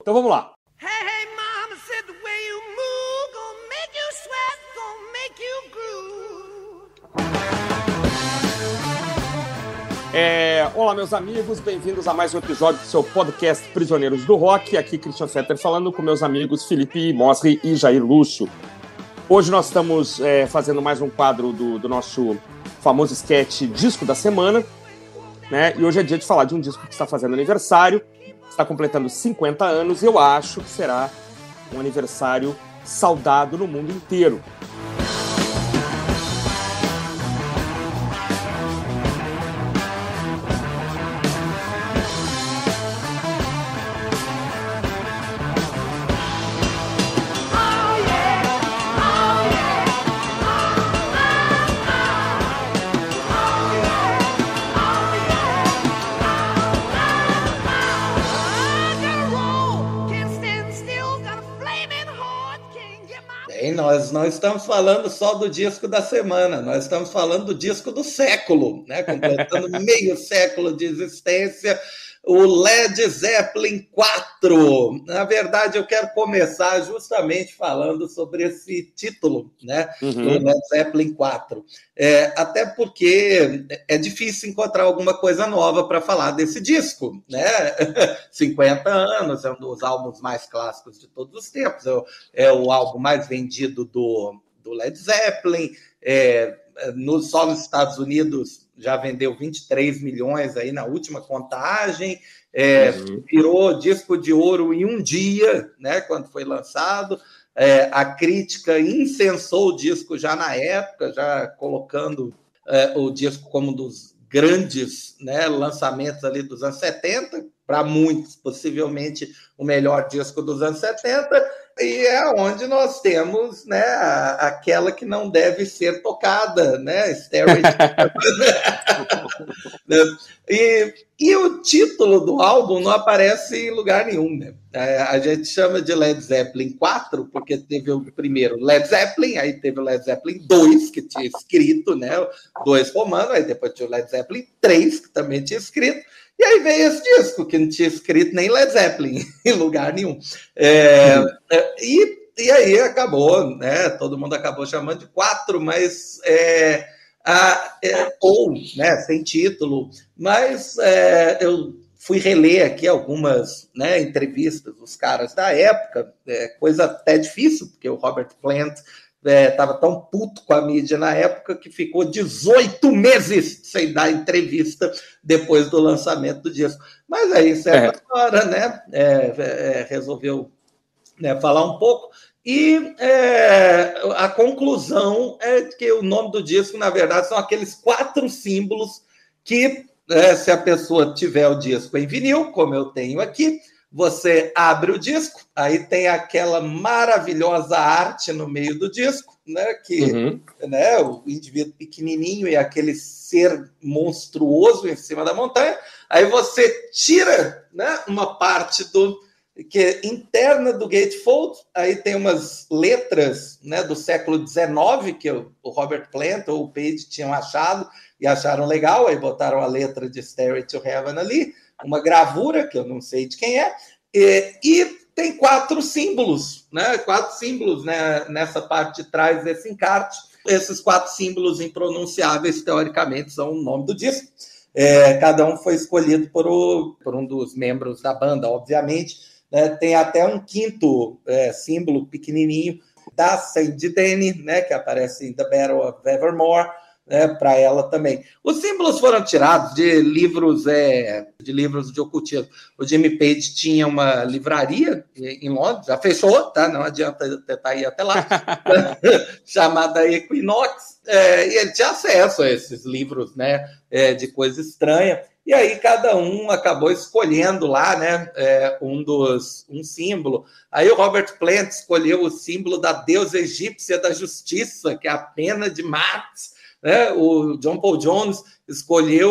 Então vamos lá. É, olá, meus amigos, bem-vindos a mais um episódio do seu podcast Prisioneiros do Rock. Aqui, Christian Fetter falando com meus amigos Felipe Mosri e Jair Lúcio. Hoje nós estamos é, fazendo mais um quadro do, do, nosso famoso sketch Disco da Semana. Né? E hoje é dia de falar de um disco que está fazendo aniversário, está completando 50 anos, e eu acho que será um aniversário saudado no mundo inteiro. Nós não estamos falando só do disco da semana, nós estamos falando do disco do século, né? completando meio século de existência, o Led Zeppelin 4. Na verdade, eu quero começar justamente falando sobre esse título, né? Uhum. O Led Zeppelin 4. É, até porque é difícil encontrar alguma coisa nova para falar desse disco, né? 50 anos, é um dos álbuns mais clássicos de todos os tempos, é o, é álbum mais vendido do, do Led Zeppelin. É, no, só nos Estados Unidos já vendeu 23 milhões aí na última contagem, é, uhum. virou disco de ouro em um dia, né, quando foi lançado. É, a crítica incensou o disco já na época, já colocando é, o disco como um dos grandes né, lançamentos ali dos anos 70, para muitos, possivelmente o melhor disco dos anos 70 e é onde nós temos né, aquela que não deve ser tocada, né? e, e o título do álbum não aparece em lugar nenhum, né? É, a gente chama de Led Zeppelin 4, porque teve o primeiro Led Zeppelin, aí teve o Led Zeppelin 2, que tinha escrito, né? Dois romano, aí depois tinha o Led Zeppelin 3, que também tinha escrito. E aí veio esse disco, que não tinha escrito nem Led Zeppelin em lugar nenhum. É, é, e, e aí acabou, né? Todo mundo acabou chamando de quatro, mas. É, a, é, ou, né, sem título, mas é, eu fui reler aqui algumas né, entrevistas dos caras da época, é, coisa até difícil, porque o Robert Plant estava é, tão puto com a mídia na época que ficou 18 meses sem dar entrevista depois do lançamento do disco. Mas aí, certa é. hora, né, é, é, resolveu né, falar um pouco. E é, a conclusão é que o nome do disco, na verdade, são aqueles quatro símbolos que, é, se a pessoa tiver o disco em vinil, como eu tenho aqui, você abre o disco, aí tem aquela maravilhosa arte no meio do disco, né? Que uhum. né, o indivíduo pequenininho e aquele ser monstruoso em cima da montanha. Aí você tira né, uma parte do que é interna do gatefold, aí tem umas letras né, do século XIX que o Robert Plant ou o Page tinham achado e acharam legal, aí botaram a letra de Stairway to Heaven ali uma gravura, que eu não sei de quem é, e, e tem quatro símbolos, né? Quatro símbolos né, nessa parte de trás desse encarte. Esses quatro símbolos impronunciáveis, teoricamente, são o nome do disco. É, cada um foi escolhido por, o, por, um dos membros da banda, obviamente. Né? Tem até um quinto é, símbolo pequenininho da Sandy Denny, né, que aparece em The Battle of Evermore, né, para ela também. Os símbolos foram tirados de livros é, de livros de ocultismo. O Jimmy Page tinha uma livraria em Londres, já fechou, tá? Não adianta tentar ir até lá, chamada Equinox, é, e ele tinha acesso a esses livros, né, é, de coisa estranha. E aí cada um acabou escolhendo lá, né, é, um dos um símbolo. Aí o Robert Plant escolheu o símbolo da deusa egípcia da justiça, que é a pena de Marx né? O John Paul Jones escolheu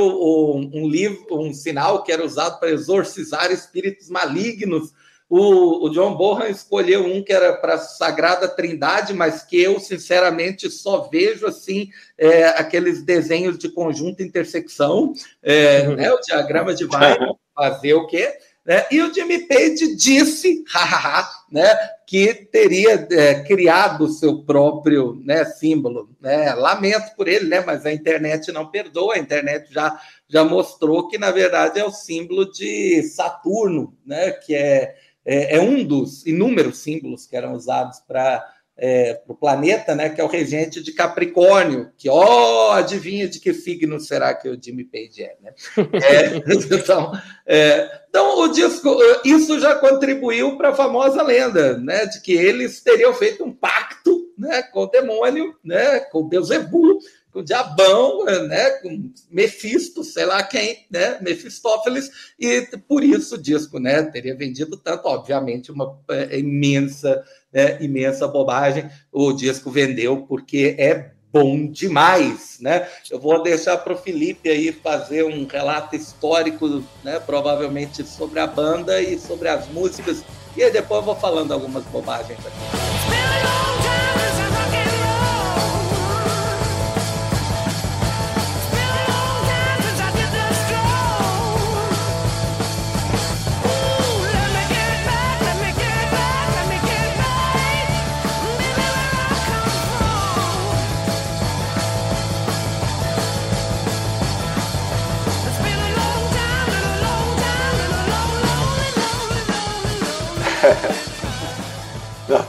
um livro, um sinal que era usado para exorcizar espíritos malignos. O, o John Bohan escolheu um que era para Sagrada Trindade, mas que eu, sinceramente, só vejo assim é, aqueles desenhos de conjunto intersecção, é, uhum. né, o diagrama de Weiner, fazer o quê? Né? E o Jimmy Page disse, hahaha, né, que teria é, criado o seu próprio né, símbolo. Né? Lamento por ele, né, mas a internet não perdoa, a internet já, já mostrou que, na verdade, é o símbolo de Saturno, né, que é, é, é um dos inúmeros símbolos que eram usados para é, para o planeta, né, que é o regente de Capricórnio, que, ó, oh, adivinha de que signo será que o Jimmy Page é, né? É, então, é, então, o disco, isso já contribuiu para a famosa lenda, né, de que eles teriam feito um pacto, né, com o demônio, né, com Beuzebu, com o Diabão, né, com Mefisto, sei lá quem, né, Mefistófeles, e por isso o disco, né, teria vendido tanto, obviamente, uma é, imensa, né, imensa bobagem. O disco vendeu porque é bom demais, né? Eu vou deixar para o Felipe aí fazer um relato histórico, né, provavelmente sobre a banda e sobre as músicas, e aí depois eu vou falando algumas bobagens aqui.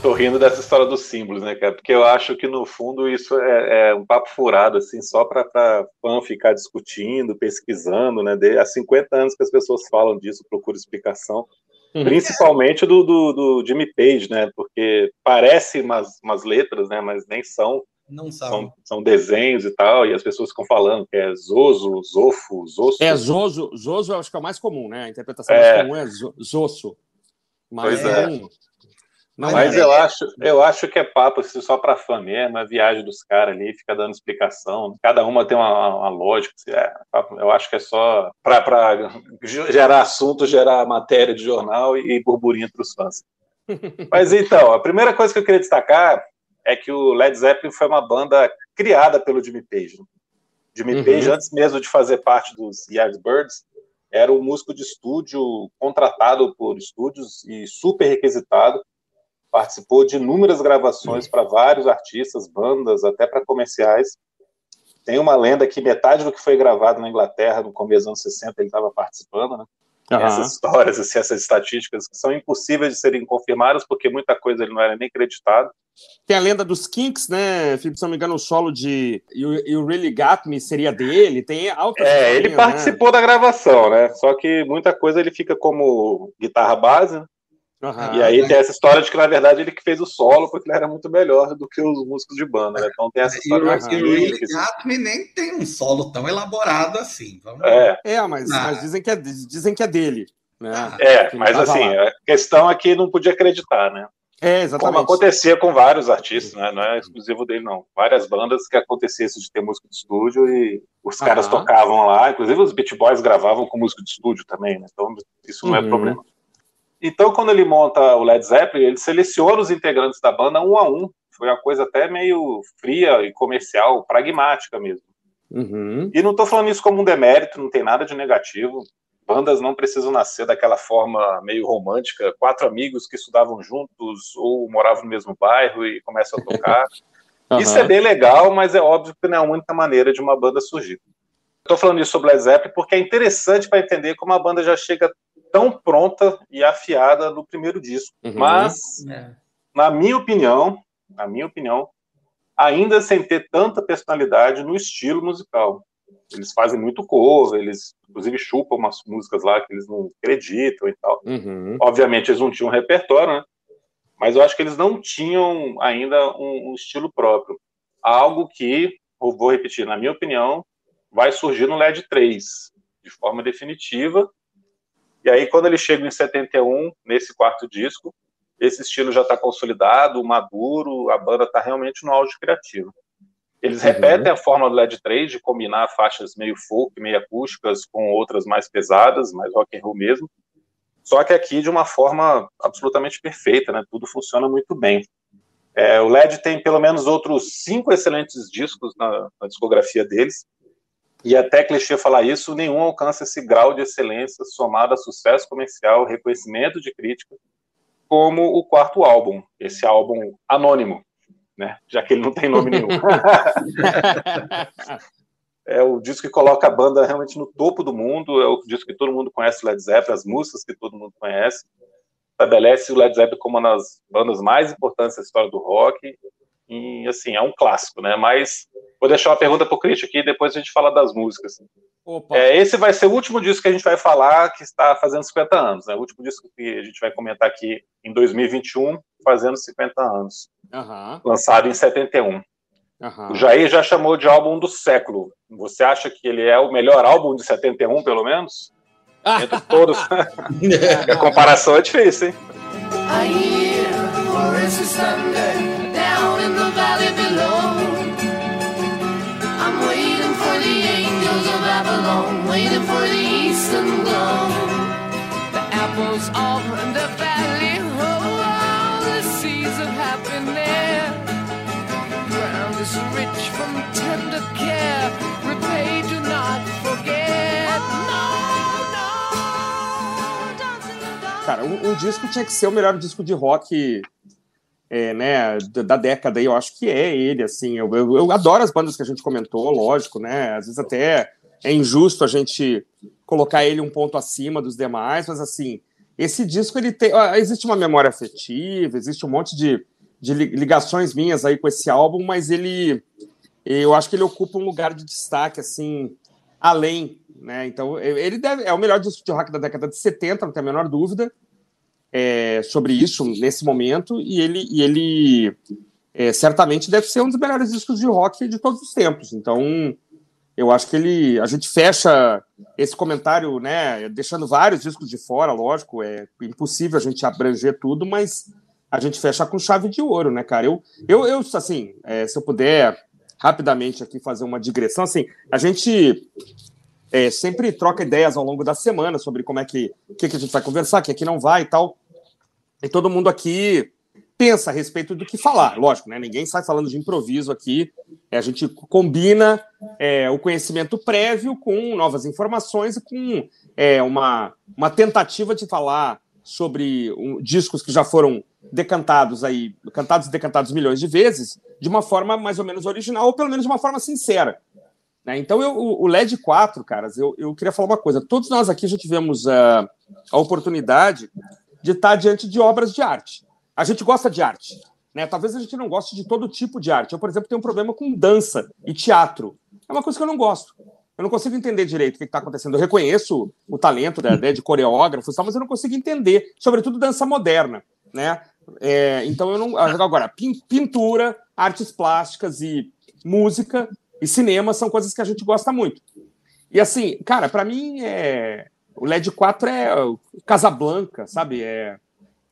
Tô rindo dessa história dos símbolos, né, cara? Porque eu acho que no fundo isso é, é um papo furado, assim, só para fã ficar discutindo, pesquisando, né? De, há 50 anos que as pessoas falam disso, procuram explicação. Uhum. Principalmente do, do, do, Jimmy Page, né? Porque parece umas, umas letras, né? Mas nem são. Não são. são. são. desenhos e tal, e as pessoas ficam falando que é Zoso, Zofo, Zoso. É, Zoso, Zoso eu acho que é o mais comum, né? A interpretação é... mais comum é Zosso. Mas pois é. Um... Mas, Mas eu, acho, eu acho que é papo assim, só para fã mesmo, a viagem dos caras ali, fica dando explicação. Cada uma tem uma, uma lógica. Assim, é, eu acho que é só para gerar assunto, gerar matéria de jornal e, e burburinho para os fãs. Mas então, a primeira coisa que eu queria destacar é que o Led Zeppelin foi uma banda criada pelo Jimmy Page. Jimmy uhum. Page, antes mesmo de fazer parte dos Yardbirds, era um músico de estúdio contratado por estúdios e super requisitado participou de inúmeras gravações para vários artistas, bandas, até para comerciais. Tem uma lenda que metade do que foi gravado na Inglaterra no começo dos anos 60 ele estava participando, né? Uhum. Essas histórias, assim, essas estatísticas que são impossíveis de serem confirmadas, porque muita coisa ele não era nem acreditado. Tem a lenda dos Kinks, né, Felipe? Se não me engano, o solo de You, you Really Got Me seria dele. Tem alta. É, ele né? participou né? da gravação, né? Só que muita coisa ele fica como guitarra base, né? Uhum. E aí tem essa história de que, na verdade, ele que fez o solo, porque ele era muito melhor do que os músicos de banda, né? Então tem essa história. E o nem tem um solo tão elaborado assim. Vamos é, é mas, ah. mas dizem, que é, dizem que é dele. Né? Ah. É, mas assim, lá. a questão é que não podia acreditar, né? É, exatamente. Como acontecia com vários artistas, né? Não é exclusivo dele, não. Várias bandas que acontecia isso de ter músico de estúdio e os caras tocavam lá. Inclusive os Beat Boys gravavam com músico de estúdio também, né? Então isso não é uhum. problema. Então, quando ele monta o Led Zeppelin, ele seleciona os integrantes da banda um a um. Foi uma coisa até meio fria e comercial, pragmática mesmo. Uhum. E não estou falando isso como um demérito, não tem nada de negativo. Bandas não precisam nascer daquela forma meio romântica, quatro amigos que estudavam juntos ou moravam no mesmo bairro e começam a tocar. uhum. Isso é bem legal, mas é óbvio que não é a única maneira de uma banda surgir. Estou falando isso sobre Led Zeppelin porque é interessante para entender como a banda já chega tão pronta e afiada no primeiro disco. Uhum. Mas, é. na minha opinião, na minha opinião, ainda sem ter tanta personalidade no estilo musical. Eles fazem muito cover, eles inclusive chupam umas músicas lá que eles não acreditam e tal. Uhum. Obviamente eles não tinham um repertório, né? Mas eu acho que eles não tinham ainda um, um estilo próprio. Algo que, vou repetir, na minha opinião, vai surgir no LED 3, de forma definitiva, e aí, quando ele chega em 71, nesse quarto disco, esse estilo já está consolidado, maduro, a banda está realmente no auge criativo. Eles uhum. repetem a forma do LED 3 de combinar faixas meio folk, meio acústicas com outras mais pesadas, mais rock and roll mesmo. só que aqui de uma forma absolutamente perfeita, né? Tudo funciona muito bem. É, o LED tem pelo menos outros cinco excelentes discos na, na, discografia deles, e até clichê falar isso, nenhum alcança esse grau de excelência somado a sucesso comercial, reconhecimento de crítica, como o quarto álbum, esse álbum anônimo, né? Já que ele não tem nome nenhum. é o disco que coloca a banda realmente no topo do mundo, é o disco que todo mundo conhece Led Zeppelin, as músicas que todo mundo conhece, estabelece o Led Zeppelin como uma das bandas mais importantes da história do rock, e assim, é um clássico, né, mas vou deixar uma pergunta pro Christian aqui, depois a gente fala das músicas. É, esse vai ser o último disco que a gente vai falar que está fazendo 50 anos, né, o último disco que a gente vai comentar aqui em 2021, fazendo 50 anos, uhum. lançado em 71. Uhum. O Jair já chamou de álbum do século. Você acha que ele é o melhor álbum de 71, pelo menos? Entre todos. a comparação é difícil, hein? Waiting for the eastern glow. The apples off in the valley, oh, all the seeds of happiness. Ground is rich from tender care, repay, do not forget. Cara, um, um disco tinha que ser o melhor disco de rock é, né, da década, eu acho que é ele, assim, eu, eu, eu, adoro as bandas que a gente comentou, lógico, né, às vezes até é injusto a gente colocar ele um ponto acima dos demais, mas assim, esse disco ele tem. Existe uma memória afetiva, existe um monte de, de ligações minhas aí com esse álbum, mas ele. Eu acho que ele ocupa um lugar de destaque, assim, além, né? Então, ele deve, é o melhor disco de rock da década de 70, não tem a menor dúvida é, sobre isso nesse momento, e ele, e ele é, certamente deve ser um dos melhores discos de rock de todos os tempos. Então, eu acho que ele. A gente fecha esse comentário, né? Deixando vários discos de fora, lógico, é impossível a gente abranger tudo, mas a gente fecha com chave de ouro, né, cara? Eu, eu, eu assim, é, se eu puder rapidamente aqui fazer uma digressão, assim, a gente é, sempre troca ideias ao longo da semana sobre como é que, que, que a gente vai conversar, que aqui não vai e tal. E todo mundo aqui pensa a respeito do que falar. Lógico, né? Ninguém sai falando de improviso aqui. É, a gente combina é, o conhecimento prévio com novas informações e com é, uma, uma tentativa de falar sobre um, discos que já foram decantados aí, cantados e decantados milhões de vezes, de uma forma mais ou menos original, ou pelo menos de uma forma sincera. Né? Então, eu, o LED 4, caras, eu, eu queria falar uma coisa. Todos nós aqui já tivemos uh, a oportunidade de estar diante de obras de arte. A gente gosta de arte. Né? Talvez a gente não goste de todo tipo de arte. Eu, por exemplo, tenho um problema com dança e teatro. É uma coisa que eu não gosto. Eu não consigo entender direito o que está acontecendo. Eu reconheço o talento né, de coreógrafos, mas eu não consigo entender, sobretudo dança moderna. Né? É, então eu não. Agora, pintura, artes plásticas e música e cinema são coisas que a gente gosta muito. E assim, cara, para mim é. O LED 4 é Casablanca, sabe? É,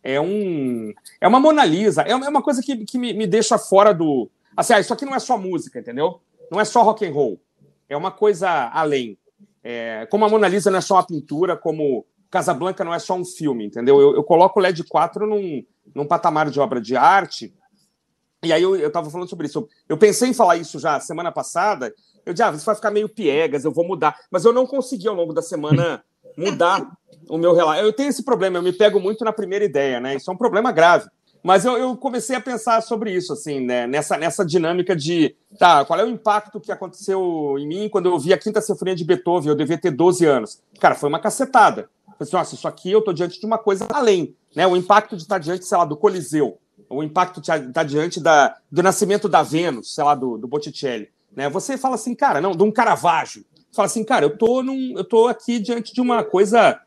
é um é uma Mona Lisa, é uma coisa que, que me, me deixa fora do. Assim, ah, isso aqui não é só música, entendeu? Não é só rock and roll. É uma coisa além. É, como a Mona Lisa não é só uma pintura, como Casablanca não é só um filme, entendeu? Eu, eu coloco o LED 4 num, num patamar de obra de arte. E aí eu, eu tava falando sobre isso. Eu pensei em falar isso já semana passada. Eu disse, ah, isso vai ficar meio piegas, eu vou mudar. Mas eu não consegui ao longo da semana mudar o meu relato. Eu tenho esse problema, eu me pego muito na primeira ideia, né? Isso é um problema grave. Mas eu, eu, comecei a pensar sobre isso, assim, né? Nessa, nessa dinâmica de, tá, qual é o impacto que aconteceu em mim quando eu vi a Quinta Sinfonia de Beethoven, eu devia ter 12 anos. Cara, foi uma cacetada. Eu pensei, nossa, isso aqui eu tô diante de uma coisa além, né? O impacto de estar diante, sei lá, do Coliseu, o impacto de estar diante da, do nascimento da Vênus, sei lá, do, do Botticelli, né? Você fala assim, cara, não, de um Caravaggio. Fala assim, cara, eu tô, num, eu tô aqui diante de uma coisa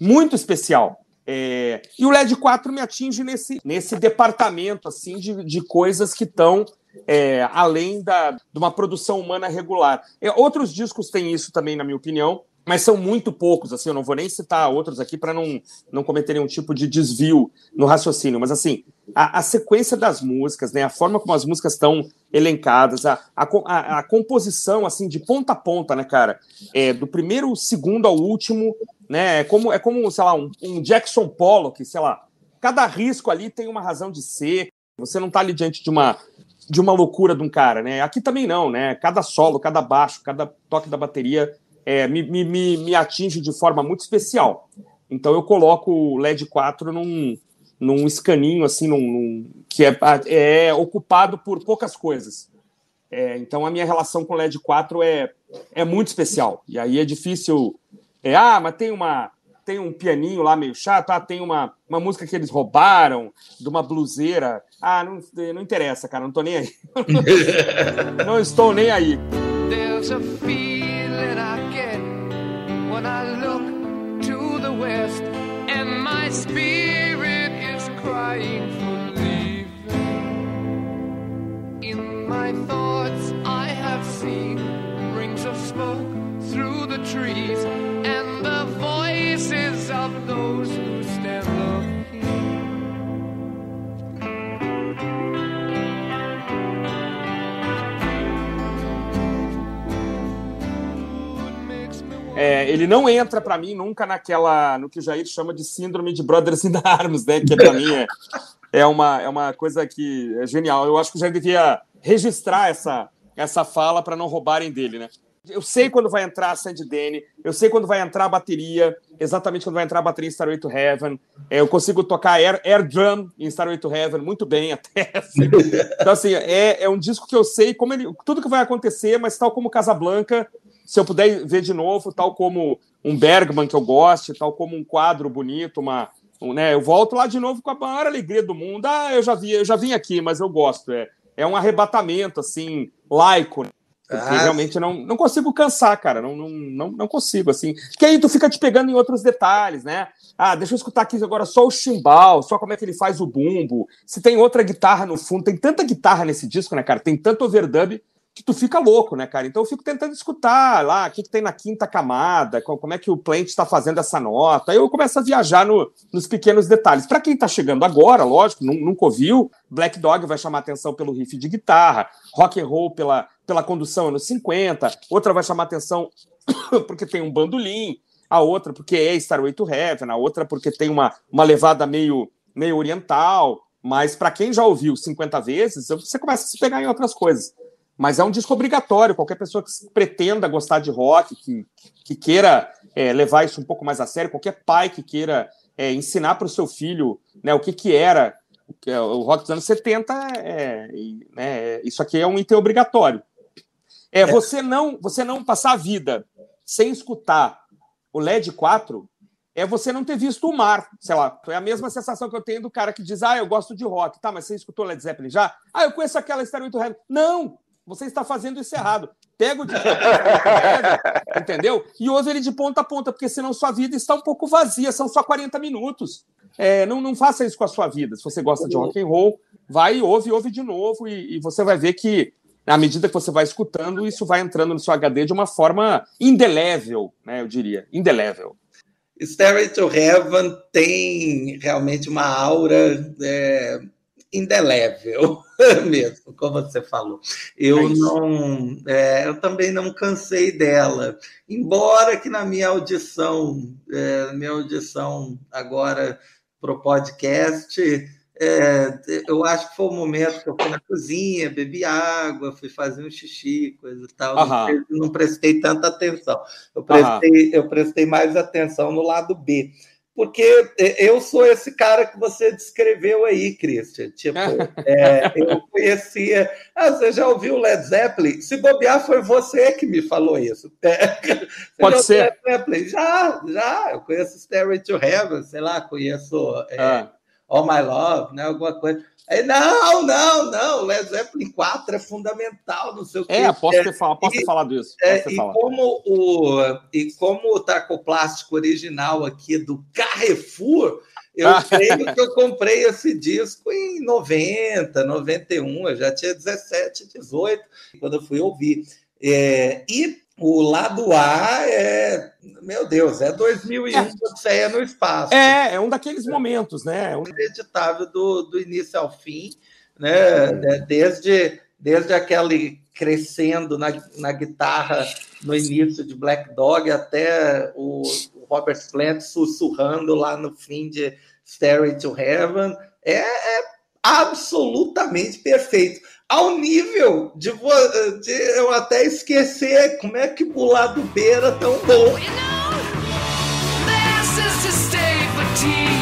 muito especial. É, e o LED 4 me atinge nesse, nesse departamento assim de, de coisas que estão é, além da, de uma produção humana regular. É, outros discos têm isso também, na minha opinião, mas são muito poucos. Assim, eu não vou nem citar outros aqui para não, não cometer nenhum tipo de desvio no raciocínio. Mas assim, a, a sequência das músicas, né, a forma como as músicas estão elencadas, a, a, a, composição assim de ponta a ponta, né, cara, é, do primeiro segundo ao último né? É como, é como sei lá, um, um Jackson Pollock, sei lá. Cada risco ali tem uma razão de ser. Você não está ali diante de uma de uma loucura de um cara, né? Aqui também não, né? Cada solo, cada baixo, cada toque da bateria é, me, me, me atinge de forma muito especial. Então eu coloco o LED 4 num, num escaninho, assim, num, num que é, é, ocupado por poucas coisas. É, então a minha relação com o LED 4 é, é muito especial. E aí é difícil. É, ah, mas tem uma tem um pianinho lá meio chato, ah, tem uma, uma música que eles roubaram de uma bluseira. Ah, não, não interessa, cara, não tô nem aí. não estou nem aí. There's a feeling spirit is crying for leaving. In my thoughts I have seen rings of smoke through the trees É, ele não entra para mim nunca naquela no que o Jair chama de síndrome de Brothers in Arms, né? Que para mim é, é, uma, é uma coisa que é genial. Eu acho que o Jair devia registrar essa, essa fala para não roubarem dele, né? Eu sei quando vai entrar a Sandy Denny, eu sei quando vai entrar a bateria, exatamente quando vai entrar a bateria em Starway to Heaven. É, eu consigo tocar air, air drum em Starway to Heaven muito bem até. Assim. Então, assim, é, é um disco que eu sei como ele, tudo que vai acontecer, mas tal como Casablanca, se eu puder ver de novo, tal como um Bergman que eu goste, tal como um quadro bonito, uma, um, né, eu volto lá de novo com a maior alegria do mundo. Ah, eu já vi, eu já vim aqui, mas eu gosto. É, é um arrebatamento assim, laico. Né? Porque ah, realmente não, não consigo cansar, cara. Não, não, não, não consigo, assim. Que aí tu fica te pegando em outros detalhes, né? Ah, deixa eu escutar aqui agora só o chimbal, só como é que ele faz o bumbo. Se tem outra guitarra no fundo, tem tanta guitarra nesse disco, né, cara? Tem tanto overdub que tu fica louco, né, cara? Então eu fico tentando escutar lá o que, que tem na quinta camada, como é que o Plant está fazendo essa nota. Aí eu começo a viajar no, nos pequenos detalhes. Para quem está chegando agora, lógico, nunca ouviu, Black Dog vai chamar atenção pelo riff de guitarra, rock and roll pela, pela condução anos 50, outra vai chamar atenção porque tem um bandolim, a outra porque é Starway to Heaven, a outra porque tem uma, uma levada meio, meio oriental. Mas para quem já ouviu 50 vezes, você começa a se pegar em outras coisas mas é um disco obrigatório. Qualquer pessoa que pretenda gostar de rock, que, que queira é, levar isso um pouco mais a sério, qualquer pai que queira é, ensinar para o seu filho né, o que, que era é, o rock dos anos 70, é, né, isso aqui é um item obrigatório. É, você não você não passar a vida sem escutar o LED 4 é você não ter visto o mar, sei lá. É a mesma sensação que eu tenho do cara que diz, ah, eu gosto de rock. Tá, mas você escutou Led Zeppelin já? Ah, eu conheço aquela Stairway to Heaven. Não! Você está fazendo isso errado. Pega o de entendeu? E ouve ele de ponta a ponta, porque senão sua vida está um pouco vazia, são só 40 minutos. É, não, não faça isso com a sua vida. Se você gosta de rock and roll, vai e ouve, ouve de novo, e, e você vai ver que, à medida que você vai escutando, isso vai entrando no seu HD de uma forma indelével, né? Eu diria, indelével. Stairway to Heaven tem realmente uma aura é, indelével mesmo, como você falou. Eu é não, é, eu também não cansei dela, embora que na minha audição, é, minha audição agora para o podcast, é, eu acho que foi o momento que eu fui na cozinha, bebi água, fui fazer um xixi, coisa e tal. Não, não, prestei tanta atenção. Eu prestei, eu prestei mais atenção no lado B porque eu sou esse cara que você descreveu aí, Christian. Tipo, é, eu conhecia. Ah, você já ouviu Led Zeppelin? Se bobear, foi você que me falou isso. É, Pode ser. Led Zeppelin? Já, já. Eu conheço Stairway to Heaven, sei lá, conheço é, ah. All My Love, né? Alguma coisa. Aí, não, não, não, Led Zeppelin 4 é fundamental no seu É, posso ter, falado, posso ter falado isso. É, e, como o, e como o tacoplástico original aqui do Carrefour, eu ah. creio que eu comprei esse disco em 90, 91, eu já tinha 17, 18, quando eu fui ouvir. É, e o lado A é, meu Deus, é 2001 é. Odisseia no espaço. É, é um daqueles momentos, né? É um... Inacreditável do, do início ao fim, né? É. Desde, desde aquele crescendo na, na guitarra no início de Black Dog até o, o Robert Plant sussurrando lá no fim de Stairway to Heaven. É, é absolutamente perfeito. Ao nível de, de, eu até esquecer como é que o lado B era tão bom. São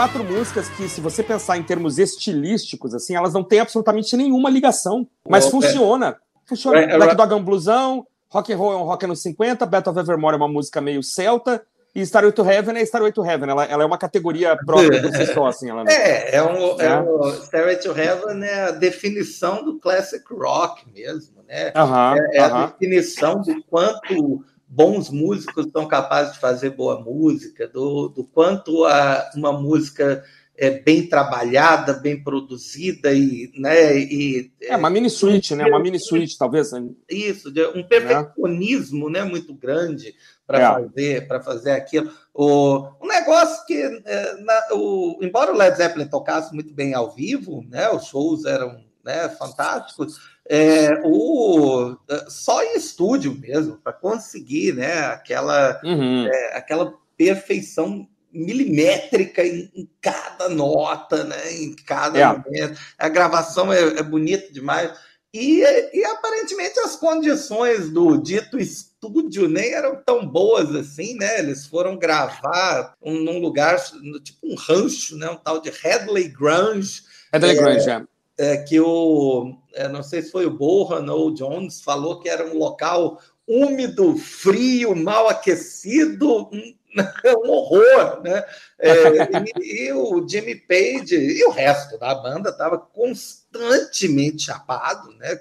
quatro músicas que, se você pensar em termos estilísticos, assim, elas não têm absolutamente nenhuma ligação. Mas oh, funciona. É. Funciona. É, é, Black Dog é um blusão, Rock and Roll é um rock anos 50, Battle of Evermore é uma música meio celta, e Starway to Heaven é Starway to Heaven. Ela, ela é uma categoria própria por si só, assim. Ela é, é um, é. é um Starway to Heaven é a definição do classic rock mesmo, né? Uh -huh, é, é uh -huh. a definição do quanto bons músicos são capazes de fazer boa música, do, do quanto a, uma música é bem trabalhada, bem produzida e, né, e é uma mini suíte, né? Uma mini suíte, talvez. Né? Isso, um perfeccionismo, é. né, muito grande para é. fazer para fazer aquilo. O um negócio que, é, na, o, embora o Led Zeppelin tocasse muito bem ao vivo, né, os shows eram né, fantásticos. É, o, só em estúdio mesmo, para conseguir né, aquela, uhum. é, aquela perfeição milimétrica em, em, cada nota, né, em cada é. momento. A gravação é, é bonita demais. E, e, aparentemente as condições do dito estúdio nem eram tão boas assim, né? Eles foram gravar um, num lugar, tipo um rancho, né? Um tal de Headley Grange. Headley é, Grange, é é, que o, é, não sei se foi o Bohan ou o Jones, falou que era um local úmido, frio, mal aquecido, um, um horror, né? É, e, e, o Jimmy Page e o resto da banda estava constantemente chapado, né?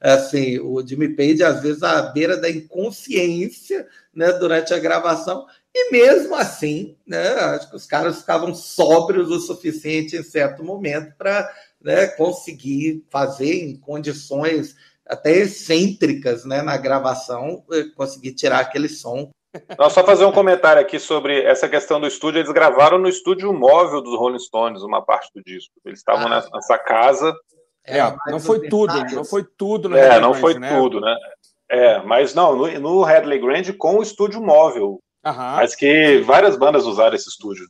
Assim, o Jimmy Page às vezes à beira da inconsciência, né? Durante a gravação e mesmo assim, né? Acho que os caras ficavam sóbrios o suficiente em certo momento para né, conseguir fazer em condições até excêntricas né, na gravação, eh, conseguir tirar aquele som. Não, só fazer um comentário aqui sobre essa questão do estúdio. Eles gravaram no estúdio móvel dos Rolling Stones uma parte do disco. Eles estavam ah, nessa casa. É, não foi tudo, não foi tudo. No é, Headley não Grand, foi né? tudo, né? É, mas não, no, no Headley Grand com o estúdio móvel. Aham. Mas que várias bandas usaram esse estúdio.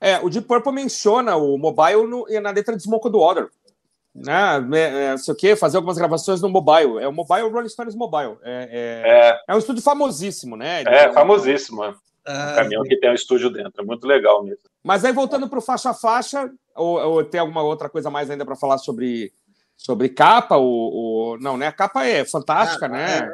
É, o Deep Purple menciona o mobile no, na letra de Smoke the Water. Né? É, é, sei o quê, fazer algumas gravações no mobile. É o Mobile Rolling Stones Mobile. É, é, é. é um estúdio famosíssimo, né? É, famosíssimo. É. Ah, um caminhão que tem um estúdio dentro. É muito legal mesmo. Mas aí, voltando para o faixa a faixa, ou, ou, tem alguma outra coisa mais ainda para falar sobre, sobre capa? Ou, ou, Não, né? A capa é fantástica, ah, né?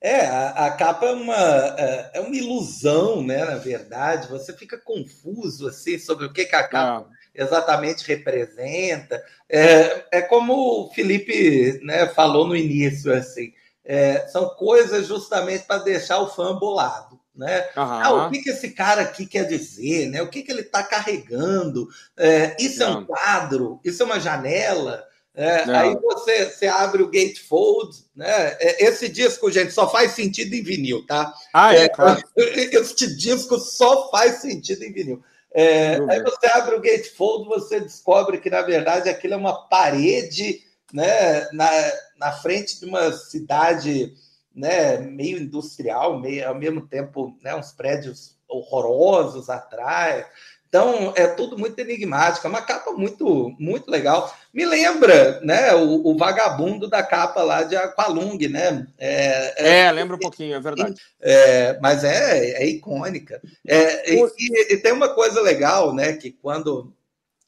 É, a, a, capa é uma, é, é uma ilusão, né? Na verdade, você fica confuso assim sobre o que, que a capa é. exatamente representa. É, é como o Felipe né, falou no início, assim, é, são coisas justamente para deixar o fã bolado. Né? Uhum. Ah, o que, que esse cara aqui quer dizer? Né? O que, que ele está carregando? É, isso é um quadro? Isso é uma janela? É, aí você, você abre o gatefold, né? É, esse disco, gente, só faz sentido em vinil, tá? Ah, é, é claro. Este disco só faz sentido em vinil. É, aí você abre o gatefold, você descobre que, na verdade, aquilo é uma parede né, na, na frente de uma cidade né, meio industrial, meio, ao mesmo tempo, né, uns prédios horrorosos atrás. Então, é tudo muito enigmático, é uma capa muito, muito legal. Me lembra, né, o, o vagabundo da capa lá de Aqualung, né? É, é, é lembra um pouquinho, é verdade. É, mas é, é icônica. É, e, e, tem uma coisa legal, né, que quando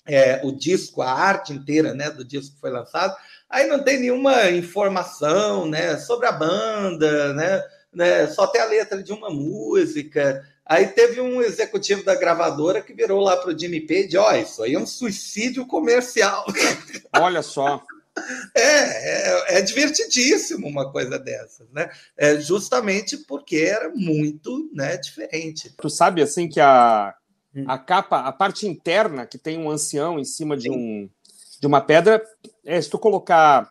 é, o disco, a arte inteira, né, do disco foi lançado, aí não tem nenhuma informação, né, sobre a banda, né, né só tem a letra de uma música, Aí teve um executivo da gravadora que virou lá para o Jimmy Page, ó, oh, isso aí é um suicídio comercial. Olha só. É, é, é, divertidíssimo uma coisa dessas, né? É justamente porque era muito né, diferente. Tu sabe assim que a, hum. a capa, a parte interna que tem um ancião em cima de, um, de uma pedra, é, se tu colocar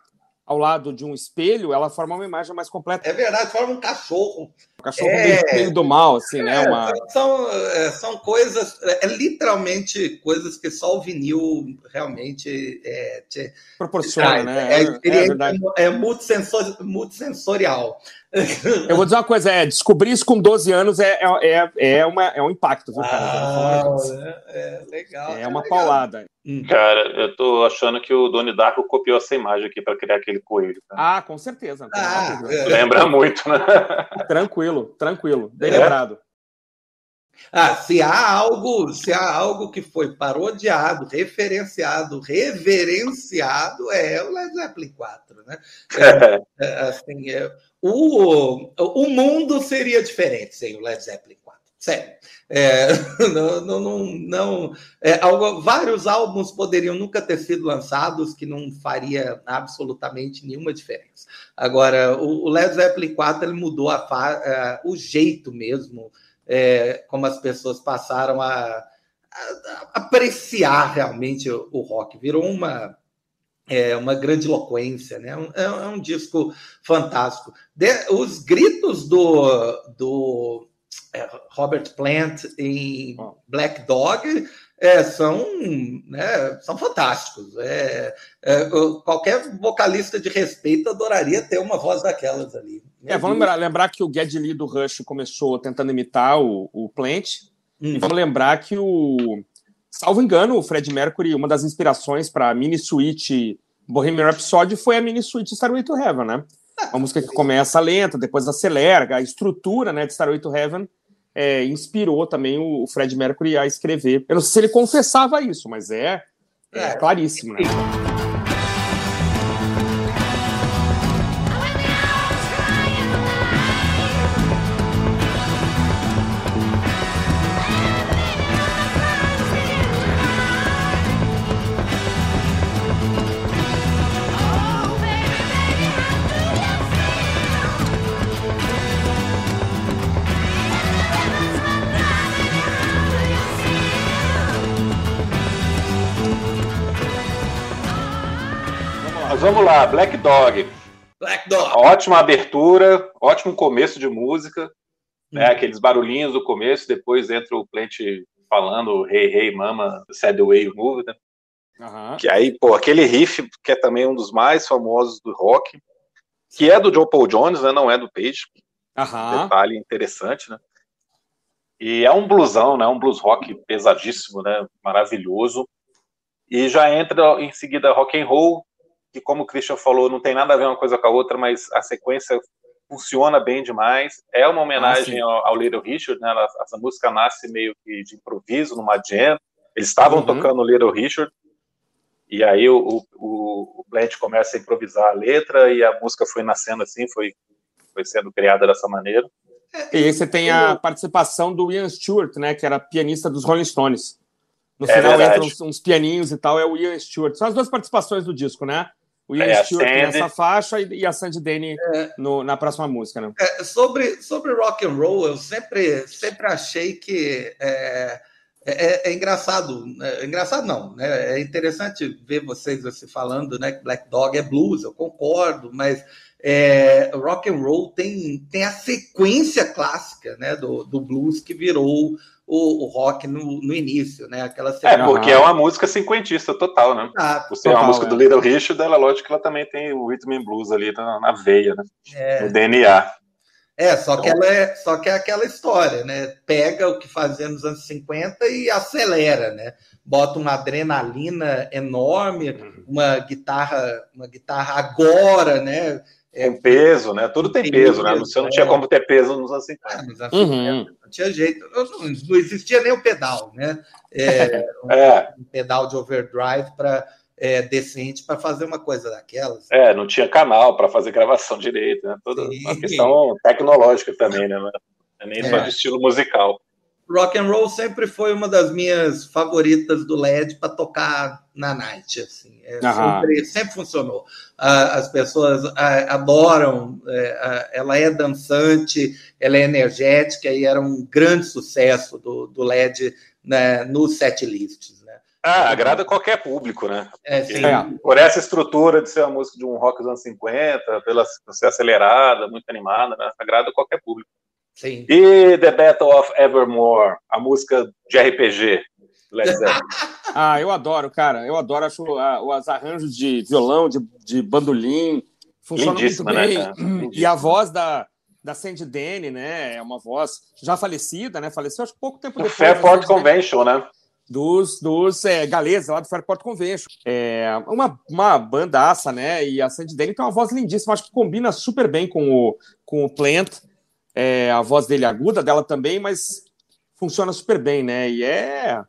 ao lado de um espelho, ela forma uma imagem mais completa. É verdade, forma um cachorro. Um cachorro é, meio do mal, assim, né? É, uma... São, é, são coisas, é, literalmente coisas que só o vinil realmente é, te, proporciona, né? É, é, é, é multissensorial. Eu vou dizer uma coisa, é, descobrir isso com 12 anos é, é, é, uma, é um impacto, viu, cara? Ah, é, legal. É uma legal. paulada. Hum. Cara, eu tô achando que o Doni Darko copiou essa imagem aqui para criar aquele coelho. Cara. Ah, com certeza. Ah, é. Lembra muito, né? Tranquilo, tranquilo. Bem é. lembrado. Ah, se há algo, se há algo que foi parodiado, referenciado, reverenciado, é o Led Zeppelin 4, né? É, é, assim, é, o, o mundo seria diferente sem o Led Zeppelin 4. Sério. É, não, não, não, é, algo, vários álbuns poderiam nunca ter sido lançados que não faria absolutamente nenhuma diferença. Agora, o, o Led Zeppelin 4 ele mudou a, a, o jeito mesmo é, como as pessoas passaram a, a, a apreciar realmente o, o, rock. Virou uma é, uma grande eloquência, né? É, é um disco fantástico. De, os gritos do, do é, Robert Plant em Black Dog é, são, né, são fantásticos. É, é, qualquer vocalista de respeito adoraria ter uma voz daquelas ali. É, vamos lembrar, lembrar, que o Geddy Lee do Rush começou tentando imitar o, o Plant. E vamos lembrar que o. Salvo engano, o Fred Mercury, uma das inspirações para a mini suite Bohemian Rhapsody foi a mini suite Starway to Heaven, né? Uma música que começa lenta, depois acelera, a estrutura né, de Starway to Heaven é, inspirou também o Fred Mercury a escrever. Eu não sei se ele confessava isso, mas é, é, é. claríssimo, né? Vamos lá, Black Dog. Black Dog. Ótima abertura, ótimo começo de música, hum. né? Aqueles barulhinhos do começo, depois entra o Plant falando Hey, hey, mama, the way you move, né? Uhum. Que aí, pô, aquele riff que é também um dos mais famosos do rock, que é do Joe Paul Jones, né? Não é do Page. Uhum. Detalhe interessante, né? E é um blusão, né? Um blues rock pesadíssimo, né? Maravilhoso. E já entra em seguida rock and roll, que, como o Christian falou, não tem nada a ver uma coisa com a outra, mas a sequência funciona bem demais. É uma homenagem ah, ao, ao, Little Richard, né? Essa música nasce meio que de improviso, numa jam. Eles estavam uhum. tocando Little Richard, e aí o, o, o Blanche começa a improvisar a letra, e a música foi nascendo assim, foi, foi sendo criada dessa maneira. E aí você tem a participação do Ian Stewart, né, que era pianista dos Rolling Stones. No é final entram uns, uns, pianinhos e tal, é o Ian Stewart. São as duas participações do disco, né? O Ian é, Stewart Sandy... nessa faixa e a Sandy Denny é, no, na próxima música, né? É, sobre, sobre rock and roll, eu sempre, sempre achei que é, é, é engraçado. É, engraçado não, né? É interessante ver vocês assim, falando né, que Black Dog é blues, eu concordo, mas é, rock and roll tem, tem a sequência clássica né, do, do blues que virou o, o rock no, no, início, né? Aquela É, porque é uma música cinquentista total, né? Ah, ser total, uma música é. do Little Richard, ela, lógico que ela também tem o rhythm and blues ali na, na veia, né? É. No DNA. É, só que ela é, só que é aquela história, né? Pega o que fazia nos anos 50 e acelera, né? Bota uma adrenalina enorme, uhum. uma guitarra, uma guitarra agora, né? É, tem peso, né? Tudo tem, peso, né? Você não tinha como ter peso nos anos 50. Ah, uhum. Não tinha jeito. Não, não, existia nem o pedal, né? É, um, é. um, pedal de overdrive para é, decente para fazer uma coisa daquelas. É, não tinha canal para fazer gravação direito, né? Toda Sim. uma questão tecnológica também, né? Não é nem só é. de estilo musical. Rock and roll sempre foi uma das minhas favoritas do LED para tocar na night. Assim. É, sempre, sempre, funcionou. as pessoas adoram, é, ela é dançante, ela é energética e era um grande sucesso do, do LED né, nos set lists. Né? Ah, agrada qualquer público, né? É, sim. Por essa estrutura de ser uma música de um rock dos anos 50, pela ser acelerada, muito animada, né? agrada qualquer público. Sim. E The Battle of Evermore, a música de RPG. ah, eu adoro, cara. Eu adoro. Acho ah, os arranjos de violão, de, de bandolim. Funciona muito né, bem. Né, e a voz da, da Sandy Denny, né? É uma voz já falecida, né? Faleceu acho pouco tempo depois. Fairport Convention, né? Dos, dos é, galeses lá do Fairport Convention. É uma, uma bandaça, né? E a Sandy Denny tem uma voz lindíssima. Acho que combina super bem com o, com o Plant. É, a voz dele aguda, dela também, mas funciona super bem, né? E é,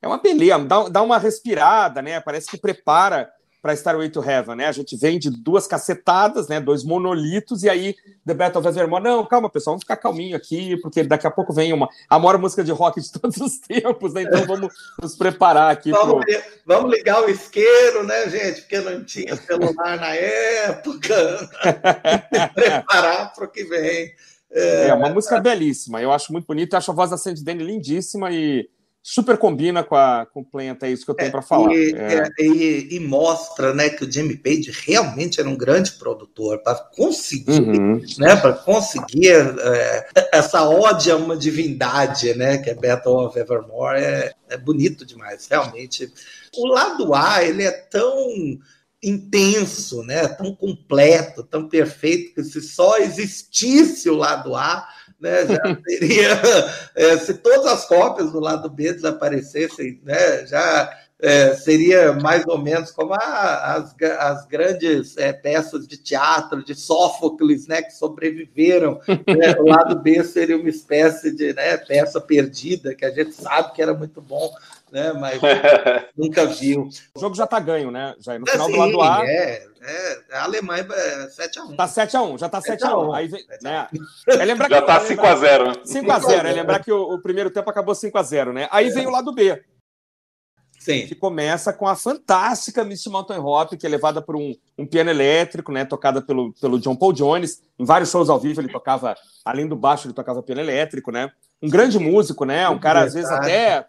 é uma beleza, dá, dá uma respirada, né? Parece que prepara para Starway to Heaven, né? A gente vem de duas cacetadas, né? Dois monolitos, e aí The Battle of Evermore. Não, calma, pessoal, vamos ficar calminho aqui, porque daqui a pouco vem uma a maior música de rock de todos os tempos, né? Então vamos nos preparar aqui. Vamos, pro... vamos ligar o isqueiro, né, gente? Porque não tinha celular na época. preparar para o que vem. É, é uma música belíssima, eu acho muito bonita, acho a voz da Sandy Denny lindíssima e super combina com, a, com o Plant, é isso que eu tenho é, para falar. E, é. é. e, e, mostra né, que o Jimmy Page realmente era um grande produtor para conseguir, uhum. né, para conseguir é, essa ode a uma divindade, né, que é Battle of Evermore, é, é bonito demais, realmente. O lado A, ele é tão intenso, né, tão completo, tão perfeito, que se só existisse o lado A, né? Já teria, é, se todas as cópias do lado B desaparecessem, né? Já é, seria mais ou menos como a, as, as grandes é, peças de teatro de Sófocles, né, que sobreviveram. Né? O lado B seria uma espécie de né, peça perdida, que a gente sabe que era muito bom, né, mas nunca viu. O jogo já está ganho, né? Já no é, final sim, do lado A. É, é, a Alemanha é 7x1. Tá 7x1, já tá 7x1. Aí vem, né? É lembrar já que, tá 5x0. 5x0, é lembrar que o, o primeiro tempo acabou 5x0, né? Aí vem o lado B. Sim. Que começa com a fantástica Misty Mountain Hop, que é levada por um, um, piano elétrico, né? Tocada pelo, pelo John Paul Jones. Em vários shows ao vivo ele tocava, além do baixo, ele tocava piano elétrico, né? Um grande músico, né? Um cara, às vezes, até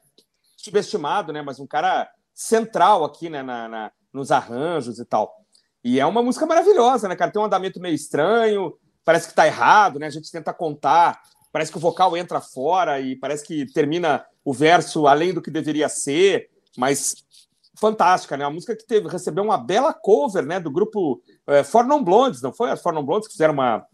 subestimado, né? Mas um cara central aqui, né? Na, na, nos arranjos e tal. E é uma música maravilhosa, né, cara? Tem um andamento meio estranho, parece que tá errado, né? A gente tenta contar, parece que o vocal entra fora e parece que termina o verso além do que deveria ser mas fantástica, né? A música que teve, recebeu uma bela cover, né? Do grupo é, For Non Blondes, não foi? As For Non Blondes que fizeram uma,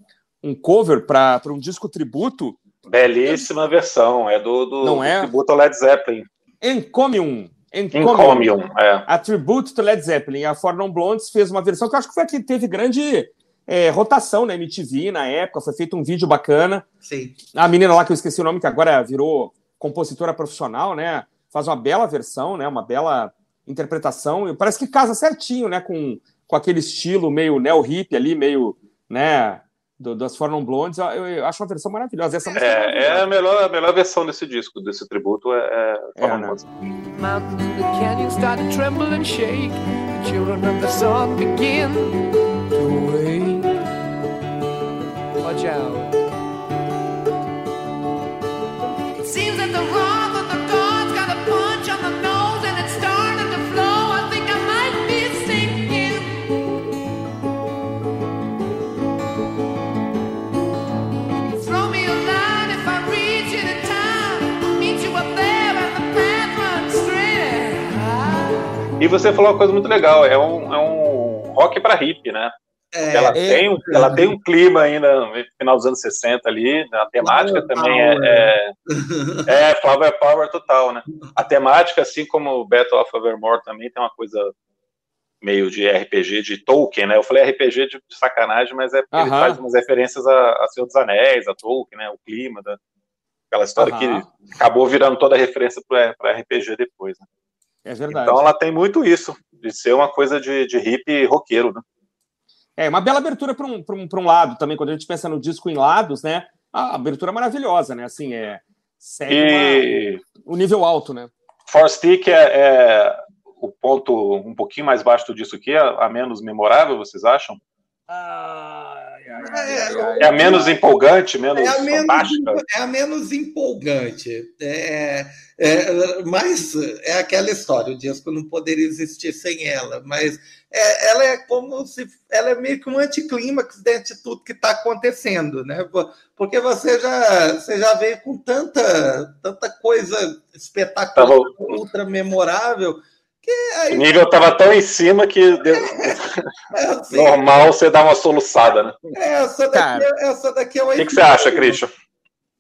um cover para um disco tributo. Belíssima versão, é do, do, não é? tributo ao Led Zeppelin. Encomium. Encomium, é. A tributo to Led Zeppelin. A For Non Blondes fez uma versão que eu acho que foi a que teve grande é, rotação na MTV na época, foi feito um vídeo bacana. Sim. A menina lá que eu esqueci o nome, que agora virou compositora profissional, né? faz uma bela versão, né? Uma bela interpretação. E parece que casa certinho, né? Com, com aquele estilo meio neo hip ali, meio, né? Do, das Fornum Blondes, eu, eu, acho uma versão maravilhosa. Essa é, é, é a melhor, a melhor versão desse disco, desse tributo, é, é, é né? Mountains, the canyon start to tremble and shake. The children of the sun begin to wake. Watch out. It seems that the wrong E você falou uma coisa muito legal, é um, é um rock para hippie, né? É, ela, é, tem um, é, ela tem um clima ainda no final dos anos 60 ali, a temática Flower também é, é, é Flower Power total, né? A temática, assim como o Battle of Evermore também tem uma coisa meio de RPG de Tolkien, né? Eu falei RPG de, sacanagem, mas é porque uh -huh. ele faz umas referências a, a Senhor dos Anéis, a Tolkien, né? O clima, da, aquela história uh -huh. que acabou virando toda a referência para RPG depois, né? É verdade. Então ela tem muito isso, de ser uma coisa de, de hip roqueiro, né? É, uma bela abertura para um, um, um lado também, quando a gente pensa no disco em lados, né? A abertura é maravilhosa, né? Assim, é, segue e... uma, um nível alto, né? Four Stick é, é, o ponto um pouquinho mais baixo disso aqui, a, a menos memorável, vocês acham? Ah, é, a menos empolgante, menos, é a menos? É a menos empolgante. É, é, mas é aquela história, o disco não poderia existir sem ela, mas é, ela é como se ela é meio que um anticlímax dentro de tudo que está acontecendo, né? Porque você já, você já veio com tanta, tanta coisa espetacular, tá ultra memorável Aí... O nível estava tão em cima que deu... é, assim, normal você dar uma soluçada, né? É, essa daqui, Cara, é, essa daqui é O que, que você acha, Christian?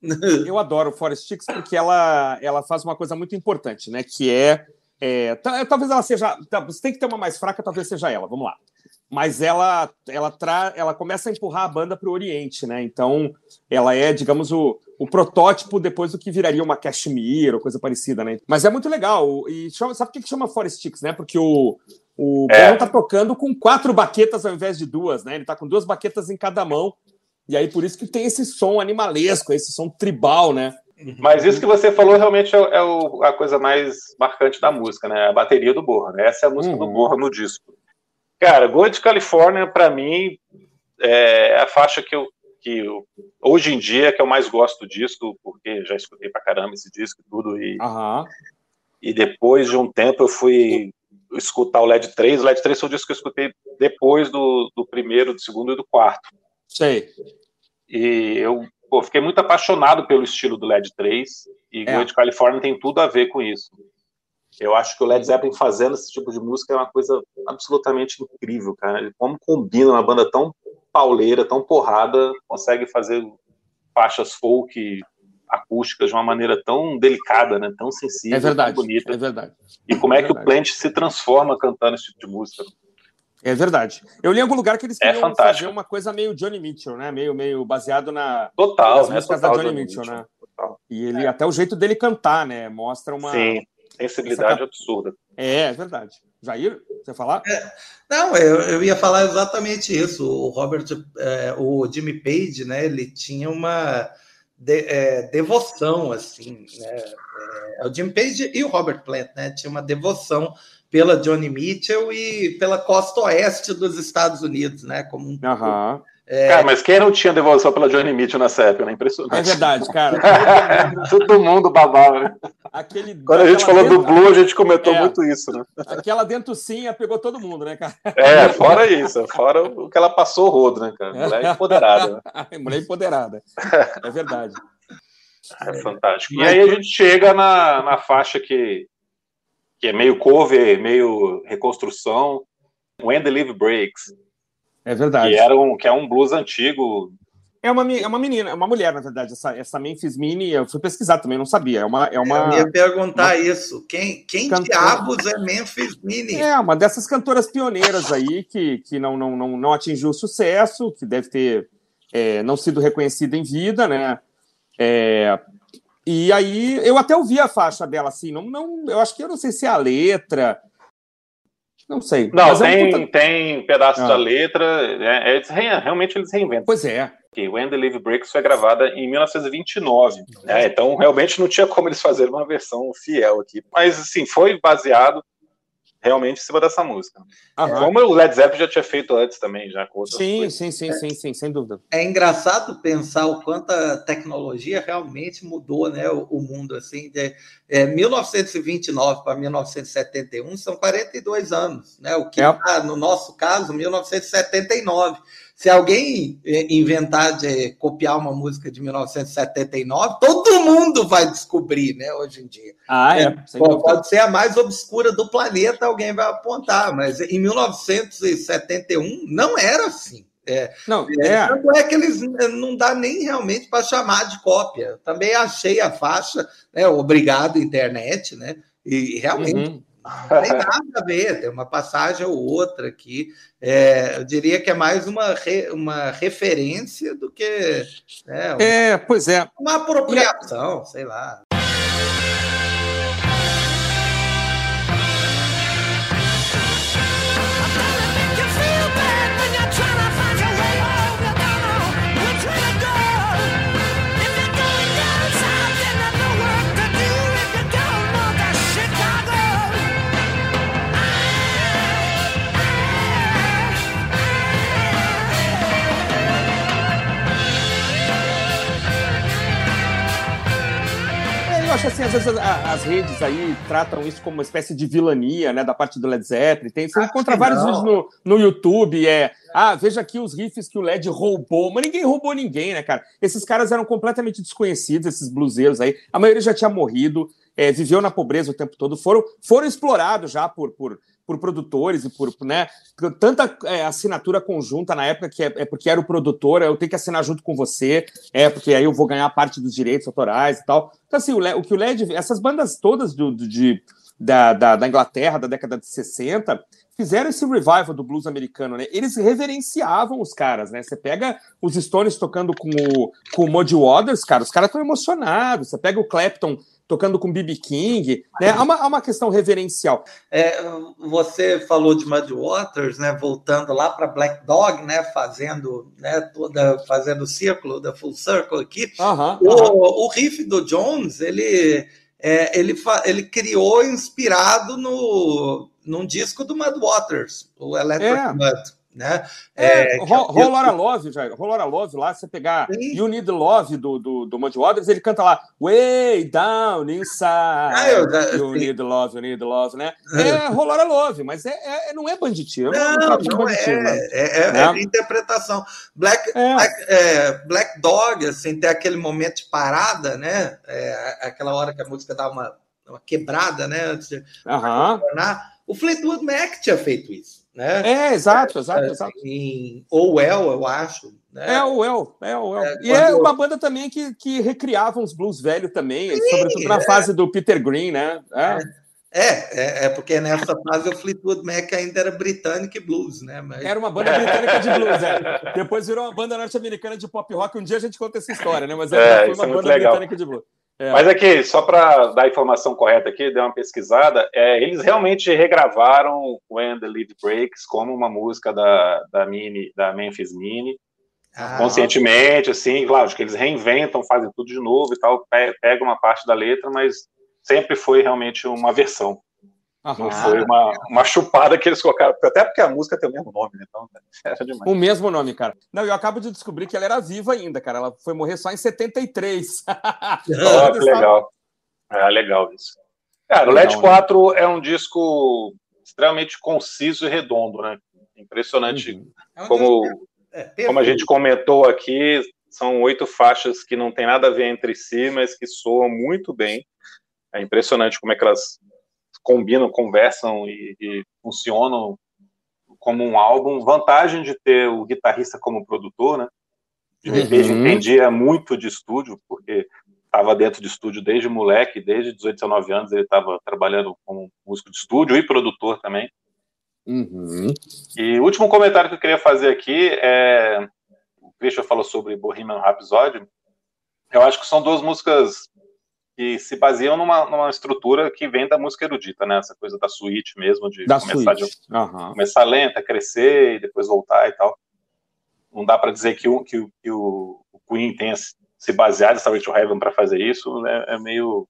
Eu adoro Forest Sticks porque ela, ela faz uma coisa muito importante, né? Que é, é talvez ela seja. Você tem que ter uma mais fraca, talvez seja ela. Vamos lá mas ela ela tra, ela começa a empurrar a banda para o Oriente, né? Então ela é, digamos, o, o protótipo depois do que viraria uma Cashmere ou coisa parecida, né? Mas é muito legal. E chama, sabe por que chama Forest Sticks, né? Porque o o é. Bono tá tocando com quatro baquetas ao invés de duas, né? Ele tá com duas baquetas em cada mão. E aí por isso que tem esse som animalesco, esse som tribal, né? Mas isso que você falou realmente é, é o, a coisa mais marcante da música, né? A bateria do Borra, né? Essa é a música uhum. do Borra no disco. Cara, Gold California, para mim, é a faixa que eu, que eu, hoje em dia que eu mais gosto do disco, porque já escutei pra caramba esse disco e tudo. E, uhum. e depois de um tempo eu fui escutar o LED 3. O LED 3 foi o disco que eu escutei depois do, do primeiro, do segundo e do quarto. Sei. E eu pô, fiquei muito apaixonado pelo estilo do LED 3. E é. Gold California tem tudo a ver com isso. Eu acho que o Led Zeppelin fazendo esse tipo de música é uma coisa absolutamente incrível, cara. Como combina uma banda tão pauleira, tão porrada, consegue fazer faixas folk acústicas de uma maneira tão delicada, né? Tão sensível, é verdade, tão bonita. É verdade. E como é, é que o Plant se transforma cantando esse tipo de música? É verdade. Eu li em algum lugar que eles é queriam é fazer uma coisa meio Johnny Mitchell, né? Meio, meio baseado na total, nas né? músicas total da Johnny, Johnny Mitchell, Mitchell, né? Total. E ele é. até o jeito dele cantar, né? Mostra uma Sim sensibilidade absurda. É, é verdade. Jair, você falar? É, não, eu, eu ia falar exatamente isso. O Robert, é, o Jimmy Page, né? Ele tinha uma de, é, devoção, assim, né? É, o Jimmy Page e o Robert Plant, né? Tinha uma devoção pela Johnny Mitchell e pela costa oeste dos Estados Unidos, né? Como um, uhum. É... Cara, mas quem não tinha devolução pela Johnny Mitchell nessa época, né? Impressionante. É verdade, cara. Todo mundo babava, né? Aquele, Quando a gente falou dentro... do Blue, a gente comentou é, muito isso, né? Aquela dentucinha pegou todo mundo, né, cara? É, fora isso, fora o que ela passou o rodo, né, cara? Mulher empoderada. Né? Mulher empoderada. É verdade. É fantástico. E aí a gente chega na, na faixa que, que é meio cover, meio reconstrução. When the Live Breaks é verdade. Que, era um, que é um blues antigo. É uma, é uma menina, é uma mulher, na verdade. Essa, essa Memphis Mini, eu fui pesquisar também, não sabia. É uma. É uma eu ia perguntar uma, isso. Quem, quem diabos é Memphis Mini? É, uma dessas cantoras pioneiras aí que, que não, não, não, não atingiu sucesso, que deve ter é, não sido reconhecida em vida, né? É, e aí eu até ouvi a faixa dela assim, não, não, eu acho que eu não sei se é a letra, não sei. Não, tem, é um puta... tem pedaços ah. da letra. Né? Eles, realmente eles reinventam. Pois é. Que When the Live Breaks foi gravada em 1929. Né? Então, realmente não tinha como eles fazerem uma versão fiel aqui. Mas, assim, foi baseado realmente em cima dessa música. Aham. Como o Led Zeppelin já tinha feito antes também, já com outras sim, coisas. Sim, sim, sim, sim, sem dúvida. É engraçado pensar o quanto a tecnologia realmente mudou né, o, o mundo. assim de, é, 1929 para 1971 são 42 anos, né? O que é. tá, no nosso caso, 1979. Se alguém é, inventar de copiar uma música de 1979, todo mundo vai descobrir, né, hoje em dia. Ah, é. é pode, pode ser a mais obscura do planeta, alguém vai apontar, mas em 1971 não era assim. É, não, é, é. Tanto é que eles é, não dá nem realmente para chamar de cópia. Também achei a faixa, né? Obrigado, internet, né? E realmente uhum. Não tem nada a ver, tem uma passagem ou outra aqui. É, eu diria que é mais uma, re, uma referência do que. Né, uma, é, pois é. Uma apropriação, sei lá. Que assim, às vezes as, redes aí tratam isso como uma espécie de vilania, né, da parte do Led Zeppelin. Tem, você encontra vários vídeos no, no YouTube, é, ah, veja aqui os riffs que o Led roubou, mas ninguém roubou ninguém, né, cara? Esses caras eram completamente desconhecidos, esses bluseiros aí. A maioria já tinha morrido, é, viveu na pobreza o tempo todo, foram, foram explorados já por, por por produtores e por, né, tanta é, assinatura conjunta na época que é, é, porque era o produtor, eu tenho que assinar junto com você, é porque aí eu vou ganhar parte dos direitos autorais e tal. Então, assim, o, o que o LED, essas bandas todas do, do de, da, da, da, Inglaterra, da década de 60, fizeram esse revival do blues americano, né? Eles reverenciavam os caras, né? Você pega os Stones tocando com o, com o Muddy Waters, cara, os caras estão emocionados. Você pega o Clapton tocando com BB King, né? Há uma, há uma questão reverencial. É, você falou de Muddy Waters, né? Voltando lá para Black Dog, né? Fazendo, né? Toda, fazendo o círculo da Full Circle aqui. o, o riff do Jones, ele, é, ele, ele criou inspirado no num disco do Mud Waters, o Electric é. Mud né? É, é, Rolora Love, Jair. Rolora Love lá, você pegar Sim. You Need Love do, do, do Muddy Waters, ele canta lá Way Down Inside. Ah, eu, eu, you Need Love, You Need Love, né? É Rolora Love, mas é, é, não é banditinho. Não, não, não é, né? é, é, né? é, interpretação. Black, é. Black, é, Black Dog, assim, tem aquele momento de parada, né? É, aquela hora que a música dá uma, uma quebrada, né? Antes de uh -huh. O Fleetwood Mac tinha feito isso. Né? É, exato, exato, é, exato. Em Owell, eu acho. Né? É, Owell, é Owell. É, e é uma banda também que, que recriava uns blues velho também, Sim, sobretudo na é. fase do Peter Green, né? É. É, é, é, porque nessa fase o Fleetwood Mac ainda era britânico e blues, né? Mas... Era uma banda britânica de blues, é. Depois virou uma banda norte-americana de pop rock. Um dia a gente conta essa história, né? Mas é, foi uma banda britânica de blues. É. Mas aqui, só para dar a informação correta aqui, dei uma pesquisada, é, eles realmente regravaram When the Lead Breaks como uma música da, da, Mini, da Memphis Mini, ah, conscientemente, assim, claro, que eles reinventam, fazem tudo de novo e tal, pegam uma parte da letra, mas sempre foi realmente uma versão. Não foi uma, uma chupada que eles colocaram, até porque a música tem o mesmo nome, né? então era demais. O mesmo nome, cara. Não, eu acabo de descobrir que ela era viva ainda, cara. Ela foi morrer só em 73. oh, que legal. É legal isso. Cara, o LED 4 né? é um disco extremamente conciso e redondo, né? Impressionante. Uhum. É como, é, como a gente comentou aqui, são oito faixas que não tem nada a ver entre si, mas que soam muito bem. É impressionante como é que elas combinam, conversam e, e funcionam como um álbum. Vantagem de ter o guitarrista como produtor, né? De repente uhum. entendia muito de estúdio, porque estava dentro de estúdio desde moleque, desde 18, 19 anos ele estava trabalhando como músico de estúdio e produtor também. Uhum. E o último comentário que eu queria fazer aqui é o Christian falou sobre Bohemian Rhapsody. Eu acho que são duas músicas que se baseiam numa, numa estrutura que vem da música erudita, né? Essa coisa da suíte mesmo, de da começar, de, uhum. começar lenta, crescer e depois voltar e tal. Não dá para dizer que, o, que, o, que o Queen tenha se baseado em to Heaven para fazer isso, né? É meio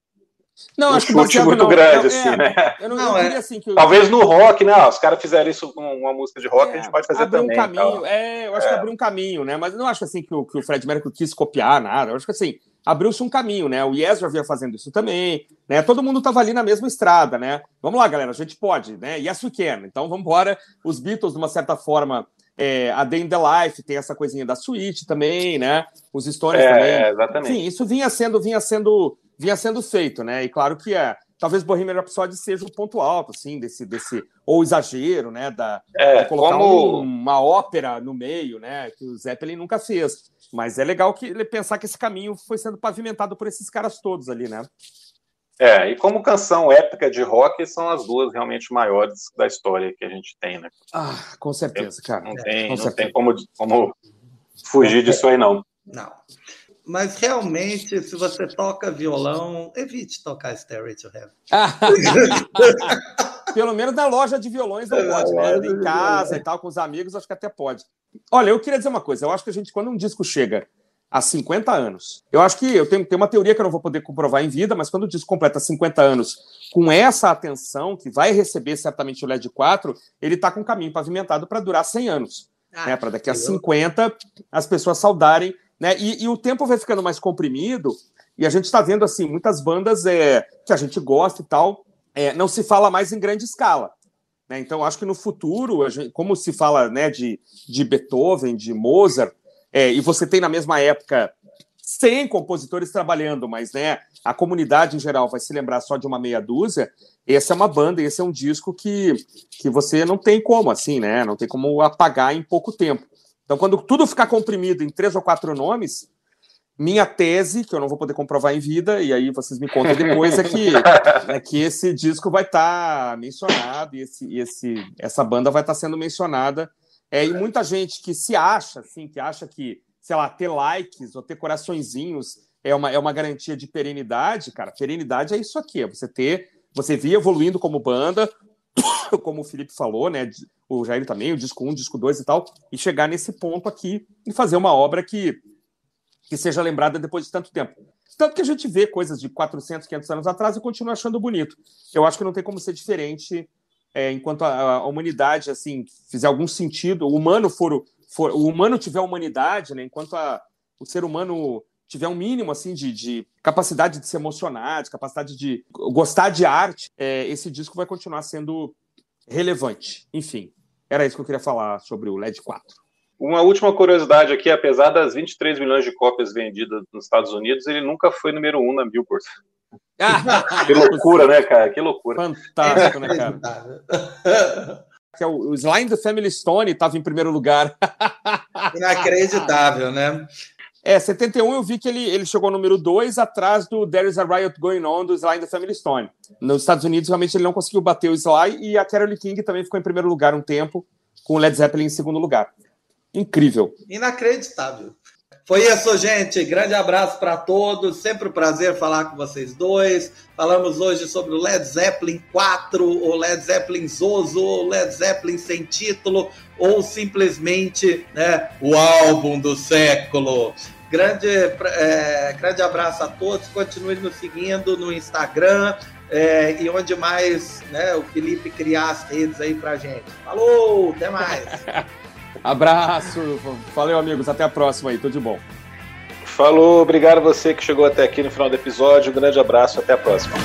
não, um acho chute que muito não. grande, assim, é, né? Eu não, não é. assim que eu... Talvez no rock, né? Os caras fizeram isso com uma música de rock, é, a gente pode fazer abriu também. Um caminho, é, eu acho que é. abriu um caminho, né? Mas eu não acho assim que o, que o Fred Mercury quis copiar nada. Eu acho que assim, abriu-se um caminho, né? O Yes já vinha fazendo isso também, né? Todo mundo estava ali na mesma estrada, né? Vamos lá, galera, a gente pode, né? Yes we can. Então vamos embora. Os Beatles, de uma certa forma, é, a Day in the Life tem essa coisinha da suíte também, né? Os Stones é, também. Exatamente. Sim, isso vinha sendo, vinha sendo, vinha sendo feito, né? E claro que é, talvez Bohemian Rhapsody seja o ponto alto, assim, desse, desse ou exagero, né? Da, é, de colocar como... um, uma ópera no meio, né? Que o Zeppelin nunca fez. Mas é legal que pensar que esse caminho foi sendo pavimentado por esses caras todos ali, né? É, e como canção épica de rock, são as duas realmente maiores da história que a gente tem, né? Ah, com certeza, cara. Não tem, não tem como, como fugir disso aí, não. Não. Mas realmente, se você toca violão, evite tocar Stairway to Heaven. Pelo menos na loja de violões não pode, né? Em casa e tal, com os amigos, acho que até pode. Olha, eu queria dizer uma coisa. Eu acho que a gente, quando um disco chega a 50 anos, eu acho que eu tenho, tenho uma teoria que eu não vou poder comprovar em vida, mas quando o disco completa 50 anos com essa atenção, que vai receber certamente o LED 4, ele está com um caminho pavimentado para durar 100 anos. Ah, né? Para daqui a 50 as pessoas saudarem. Né? E, e o tempo vai ficando mais comprimido E a gente está vendo assim muitas bandas é, que a gente gosta e tal, é, não se fala mais em grande escala. Né? Então, acho que no futuro, gente, como se fala né, de, de Beethoven, de Mozart, é, e você tem na mesma época 100 compositores trabalhando, mas né, a comunidade em geral vai se lembrar só de uma meia dúzia. Essa é uma banda, esse é um disco que, que você não tem como, assim, né? Não tem como apagar em pouco tempo. Então, quando tudo ficar comprimido em três ou quatro nomes, minha tese, que eu não vou poder comprovar em vida, e aí vocês me contam depois, é que, é que esse disco vai estar tá mencionado e esse, esse, essa banda vai estar tá sendo mencionada. É, e muita gente que se acha, assim, que acha que sei lá, ter likes ou ter coraçõezinhos é uma, é uma garantia de perenidade, cara. Perenidade é isso aqui, é você ter, você vir evoluindo como banda, como o Felipe falou, né? O Jair também, o disco 1, o disco 2 e tal, e chegar nesse ponto aqui e fazer uma obra que, que seja lembrada depois de tanto tempo. Tanto que a gente vê coisas de 400, 500 anos atrás e continua achando bonito. Eu acho que não tem como ser diferente é, enquanto a, a, humanidade assim fizer algum sentido, o humano for for, o humano tiver humanidade, né, enquanto a, o ser humano tiver um mínimo assim de, de, capacidade de se emocionar, de capacidade de gostar de arte, é, esse disco vai continuar sendo relevante. Enfim, era isso que eu queria falar sobre o LED 4. Uma última curiosidade aqui, apesar das 23 milhões de cópias vendidas nos Estados Unidos, ele nunca foi número um na Billboard. que loucura, né, cara? Que loucura. Fantástico, né, cara? que é o, o Slime the Family Stone, estava em primeiro lugar. Inacreditável, né? É, 71 eu vi que ele, ele chegou no número 2 atrás do There is a Riot Going On do Sly the Family Stone. Nos Estados Unidos, realmente, ele não conseguiu bater o Sly e a Carole King também ficou em primeiro lugar um tempo, com o Led Zeppelin em segundo lugar. Incrível. Inacreditável. Foi isso, gente. Grande abraço para todos. Sempre um prazer falar com vocês dois. Falamos hoje sobre o Led Zeppelin 4, o Led Zeppelin Zozo, o Led Zeppelin sem título, ou simplesmente né, o álbum do século. Grande, é, grande abraço a todos. Continue nos seguindo no Instagram. É, e onde mais né, o Felipe criar as redes aí pra gente. Falou, até mais. Abraço, valeu amigos, até a próxima aí, tudo de bom. Falou, obrigado a você que chegou até aqui no final do episódio, um grande abraço, até a próxima.